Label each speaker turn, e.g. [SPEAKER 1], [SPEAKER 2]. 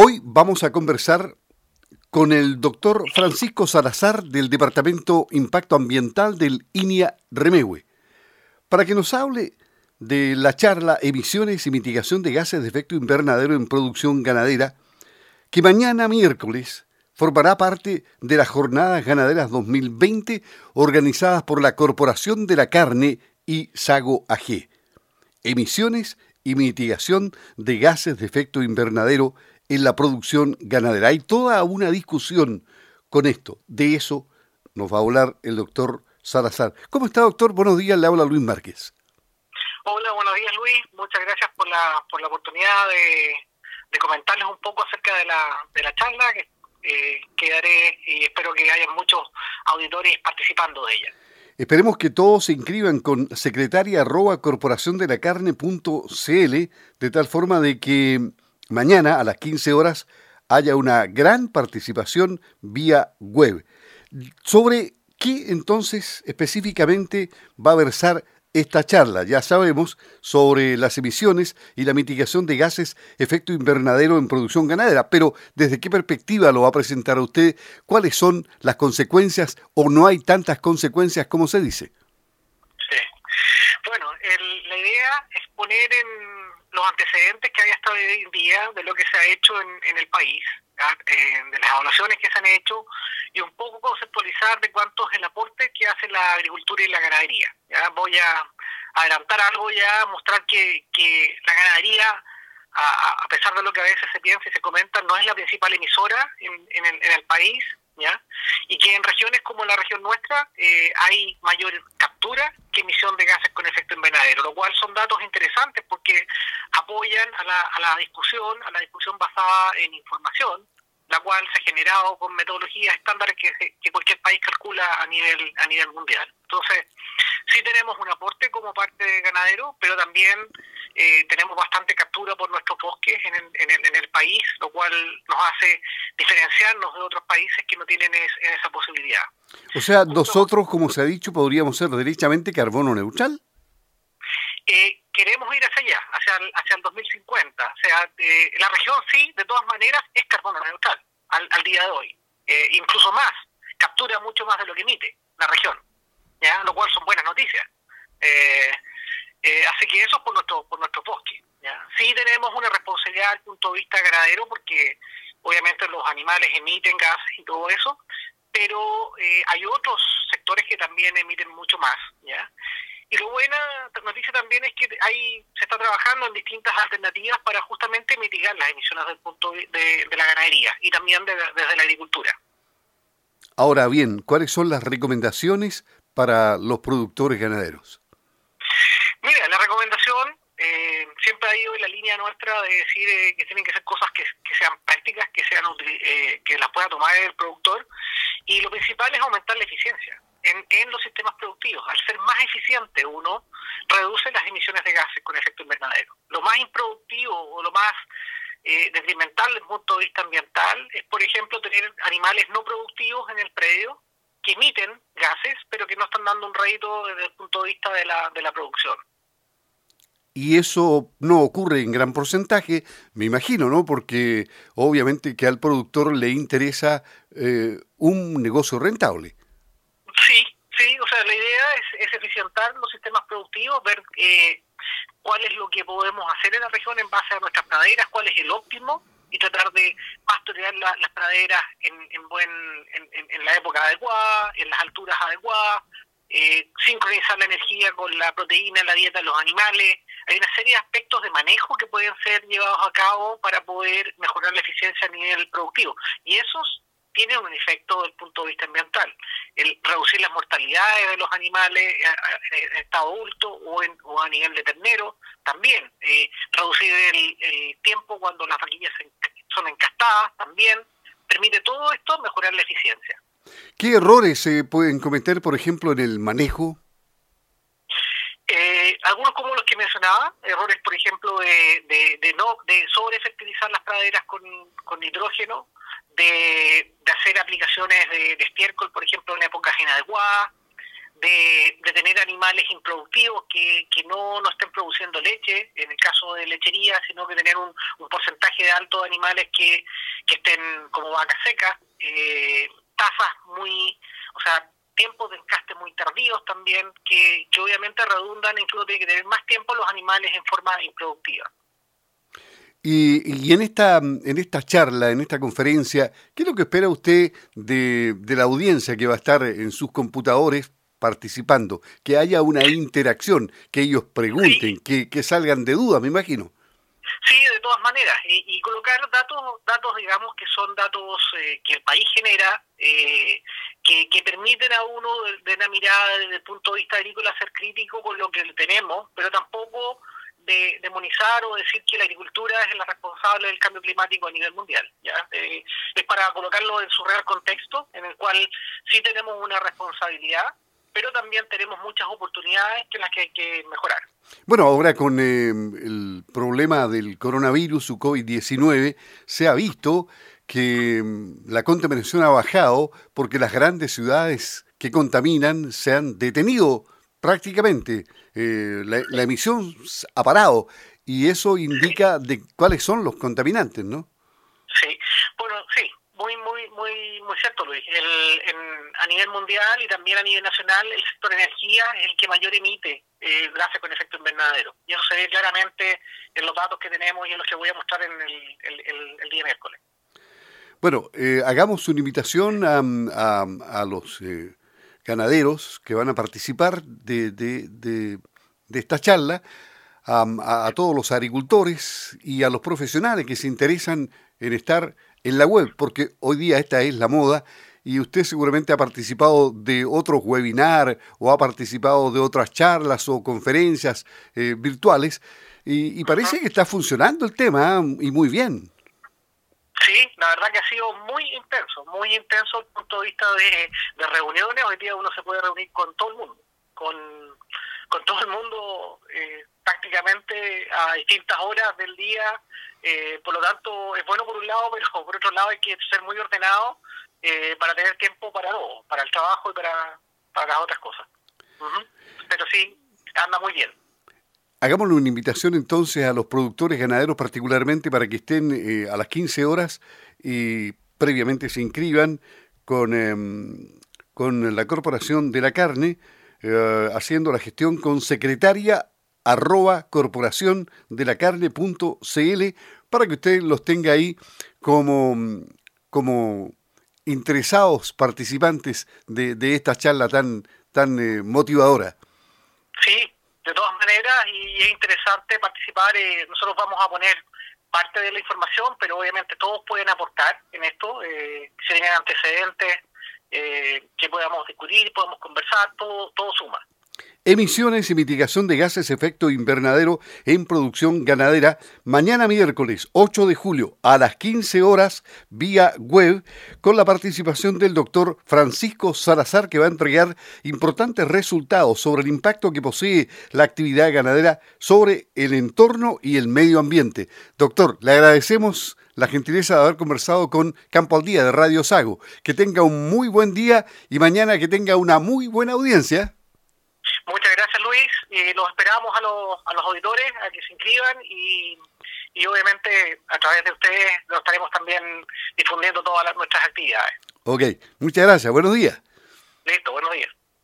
[SPEAKER 1] Hoy vamos a conversar con el doctor Francisco Salazar del Departamento Impacto Ambiental del INIA Remegue, para que nos hable de la charla Emisiones y Mitigación de Gases de Efecto Invernadero en Producción Ganadera, que mañana miércoles formará parte de las Jornadas Ganaderas 2020 organizadas por la Corporación de la Carne y Sago AG. Emisiones y mitigación de gases de efecto invernadero en la producción ganadera. Hay toda una discusión con esto. De eso nos va a hablar el doctor Salazar. ¿Cómo está, doctor? Buenos días, le habla Luis Márquez.
[SPEAKER 2] Hola, buenos días, Luis. Muchas gracias por la, por la oportunidad de, comentarles un poco acerca de la, de la charla que eh, quedaré y espero que haya muchos auditores participando de ella.
[SPEAKER 1] Esperemos que todos se inscriban con secretaria arroba corporación de la carne de tal forma de que mañana a las 15 horas haya una gran participación vía web. ¿Sobre qué entonces específicamente va a versar esta charla. Ya sabemos sobre las emisiones y la mitigación de gases efecto invernadero en producción ganadera, pero ¿desde qué perspectiva lo va a presentar a usted? ¿Cuáles son las consecuencias o no hay tantas consecuencias como se dice?
[SPEAKER 2] Sí. Bueno, la idea es poner en los antecedentes que hay hasta hoy en día de lo que se ha hecho en, el país, eh, de las evaluaciones que se han hecho y un poco conceptualizar de cuánto es el aporte que hace la agricultura y la ganadería. ¿ya? Voy a adelantar algo ya, mostrar que, que la ganadería, a, pesar de lo que a veces se piensa y se comenta, no es la principal emisora en, en, el, en el país, ¿ya? y que en regiones como la región nuestra eh, hay mayor captura que emisión de gases con efecto invernadero, lo cual son datos interesantes porque apoyan a la, a la discusión, a la discusión basada en información, la cual se ha generado con metodologías estándares que, que cualquier país calcula a nivel a nivel mundial. Entonces, sí tenemos un aporte como parte de ganadero, pero también eh, tenemos bastante captura por nuestros bosques en el, en, el, país, lo cual nos hace diferenciarnos de otros países que no tienen esa posibilidad.
[SPEAKER 1] O sea, nosotros, como se ha dicho, podríamos ser derechamente carbono neutral.
[SPEAKER 2] Eh, queremos ir hacia allá, hacia el, hacia el 2050. O sea, eh, la región sí, de todas maneras, es carbono neutral al, al día de hoy. Eh, incluso más, captura mucho más de lo que emite la región, ¿ya? lo cual son buenas noticias. Eh, eh, así que eso es por nuestro, por nuestro bosque. ¿ya? Sí tenemos una responsabilidad desde el punto de vista ganadero porque obviamente los animales emiten gases y todo eso, pero hay otros sectores que también emiten mucho más. ¿ya? Y lo buena noticia también es que hay, se está trabajando en distintas alternativas para justamente mitigar las emisiones del punto de, la ganadería y también desde la agricultura.
[SPEAKER 1] Ahora bien, ¿cuáles son las recomendaciones para los productores ganaderos?
[SPEAKER 2] Mira, la recomendación eh, siempre ha ido en la línea nuestra de decir eh, que tienen que ser cosas que, sean prácticas, que sean eh, que las pueda tomar el productor y lo principal es aumentar la eficiencia en, los sistemas productivos. Al ser más eficiente uno reduce las emisiones de gases con efecto invernadero. Lo más improductivo o lo más eh, desde el punto de vista ambiental es, por ejemplo, tener animales no productivos en el predio que emiten gases, pero que no están dando un rédito desde el punto de vista de la, de la producción.
[SPEAKER 1] Y eso no ocurre en gran porcentaje, me imagino, ¿no? Porque obviamente que al productor le interesa eh, un negocio rentable.
[SPEAKER 2] Sí, sí, o sea, la idea es, eficientar los sistemas productivos, ver eh, cuál es lo que podemos hacer en la región en base a nuestras praderas, cuál es el óptimo y tratar de pastorear las praderas en, en, buen, en, la época adecuada, en las alturas adecuadas, eh, sincronizar la energía con la proteína la dieta de los animales. Hay una serie de aspectos de manejo que pueden ser llevados a cabo para poder mejorar la eficiencia a nivel productivo. Y esos tienen un efecto desde el punto de vista ambiental. El reducir las mortalidades de los animales eh, en estado adulto o, en, o a nivel de ternero, también. Eh, reducir el, tiempo cuando las vaquillas son encastadas, también. Permite todo esto mejorar la eficiencia.
[SPEAKER 1] ¿Qué errores se pueden cometer, por ejemplo, en el manejo?
[SPEAKER 2] Eh, algunos como los que mencionaba, errores, por ejemplo, de, de, no de sobrefertilizar las praderas con, con nitrógeno, de, de, aplicaciones de, estiércol, por ejemplo, en épocas inadecuadas, de, tener animales improductivos que, que no, no estén produciendo leche, en el caso de lechería, sino que tener un, porcentaje de alto de animales que, que estén como vacas secas, eh, tasas muy, o sea, tiempos de encaste muy tardíos también, que, que obviamente redundan en que uno tiene que tener más tiempo los animales en forma improductiva.
[SPEAKER 1] Y, y, en esta en esta charla, en esta conferencia, ¿qué es lo que espera usted de, de la audiencia que va a estar en sus computadores participando? Que haya una interacción, que ellos pregunten, que, que salgan de dudas, me imagino.
[SPEAKER 2] Sí, de todas maneras, y, colocar datos, datos digamos que son datos eh, que el país genera, eh, que, que, permiten a uno de, una mirada desde el punto de vista agrícola ser crítico con lo que tenemos, pero tampoco de demonizar o decir que la agricultura es la responsable del cambio climático a nivel mundial. ¿ya? Eh, es para colocarlo en su real contexto, en el cual sí tenemos una responsabilidad, pero también tenemos muchas oportunidades en las que hay que mejorar.
[SPEAKER 1] Bueno, ahora con eh, el problema del coronavirus, su COVID-19, se ha visto que mm, la contaminación ha bajado porque las grandes ciudades que contaminan se han detenido prácticamente. Eh, la, emisión ha parado y eso indica de cuáles son los contaminantes, ¿no?
[SPEAKER 2] Sí, bueno, sí, muy, muy, muy, muy cierto, Luis. El, a nivel mundial y también a nivel nacional, el sector energía es el que mayor emite eh, gases con efecto invernadero. Y eso se ve claramente en los datos que tenemos y en los que voy a mostrar en el, día miércoles.
[SPEAKER 1] Bueno, eh, hagamos una invitación a, a, los eh, ganaderos que van a participar de, de, esta charla, a, todos los agricultores y a los profesionales que se interesan en estar en la web, porque hoy día esta es la moda y usted seguramente ha participado de otros webinars o ha participado de otras charlas o conferencias eh, virtuales y, parece que está funcionando el tema ¿eh? y muy bien.
[SPEAKER 2] Sí, la verdad que ha sido muy intenso, muy intenso desde el punto de vista de, reuniones. Hoy día uno se puede reunir con todo el mundo, con, con todo el mundo eh, prácticamente a distintas horas del día. Eh, por lo tanto, es bueno por un lado, pero por otro lado hay que ser muy ordenado eh, para tener tiempo para todo, para el trabajo y para, para otras cosas. Pero sí, anda muy bien.
[SPEAKER 1] Hagámosle una invitación entonces a los productores ganaderos particularmente para que estén eh, a las 15 horas y previamente se inscriban con, em, con la Corporación de la Carne, eh, haciendo la gestión con secretaria arroba corporación de la carne.cl para que usted los tenga ahí como, como interesados participantes de, de esta charla tan, tan eh, motivadora.
[SPEAKER 2] Sí, de todas maneras, y es interesante participar. Eh, nosotros vamos a poner parte de la información, pero obviamente todos pueden aportar en esto. Eh, si tienen antecedentes eh, que podamos discutir, podamos conversar, todo, todo suma.
[SPEAKER 1] Emisiones y mitigación de gases efecto invernadero en producción ganadera mañana miércoles 8 de julio a las 15 horas vía web con la participación del doctor Francisco Salazar que va a entregar importantes resultados sobre el impacto que posee la actividad ganadera sobre el entorno y el medio ambiente. Doctor, le agradecemos la gentileza de haber conversado con Campo al Día de Radio Sago. Que tenga un muy buen día y mañana que tenga una muy buena audiencia.
[SPEAKER 2] Y los esperamos a los, a los auditores a que se inscriban y, y obviamente a través de ustedes lo estaremos también difundiendo todas nuestras actividades.
[SPEAKER 1] Ok, muchas gracias. Buenos días.
[SPEAKER 2] Listo, buenos días.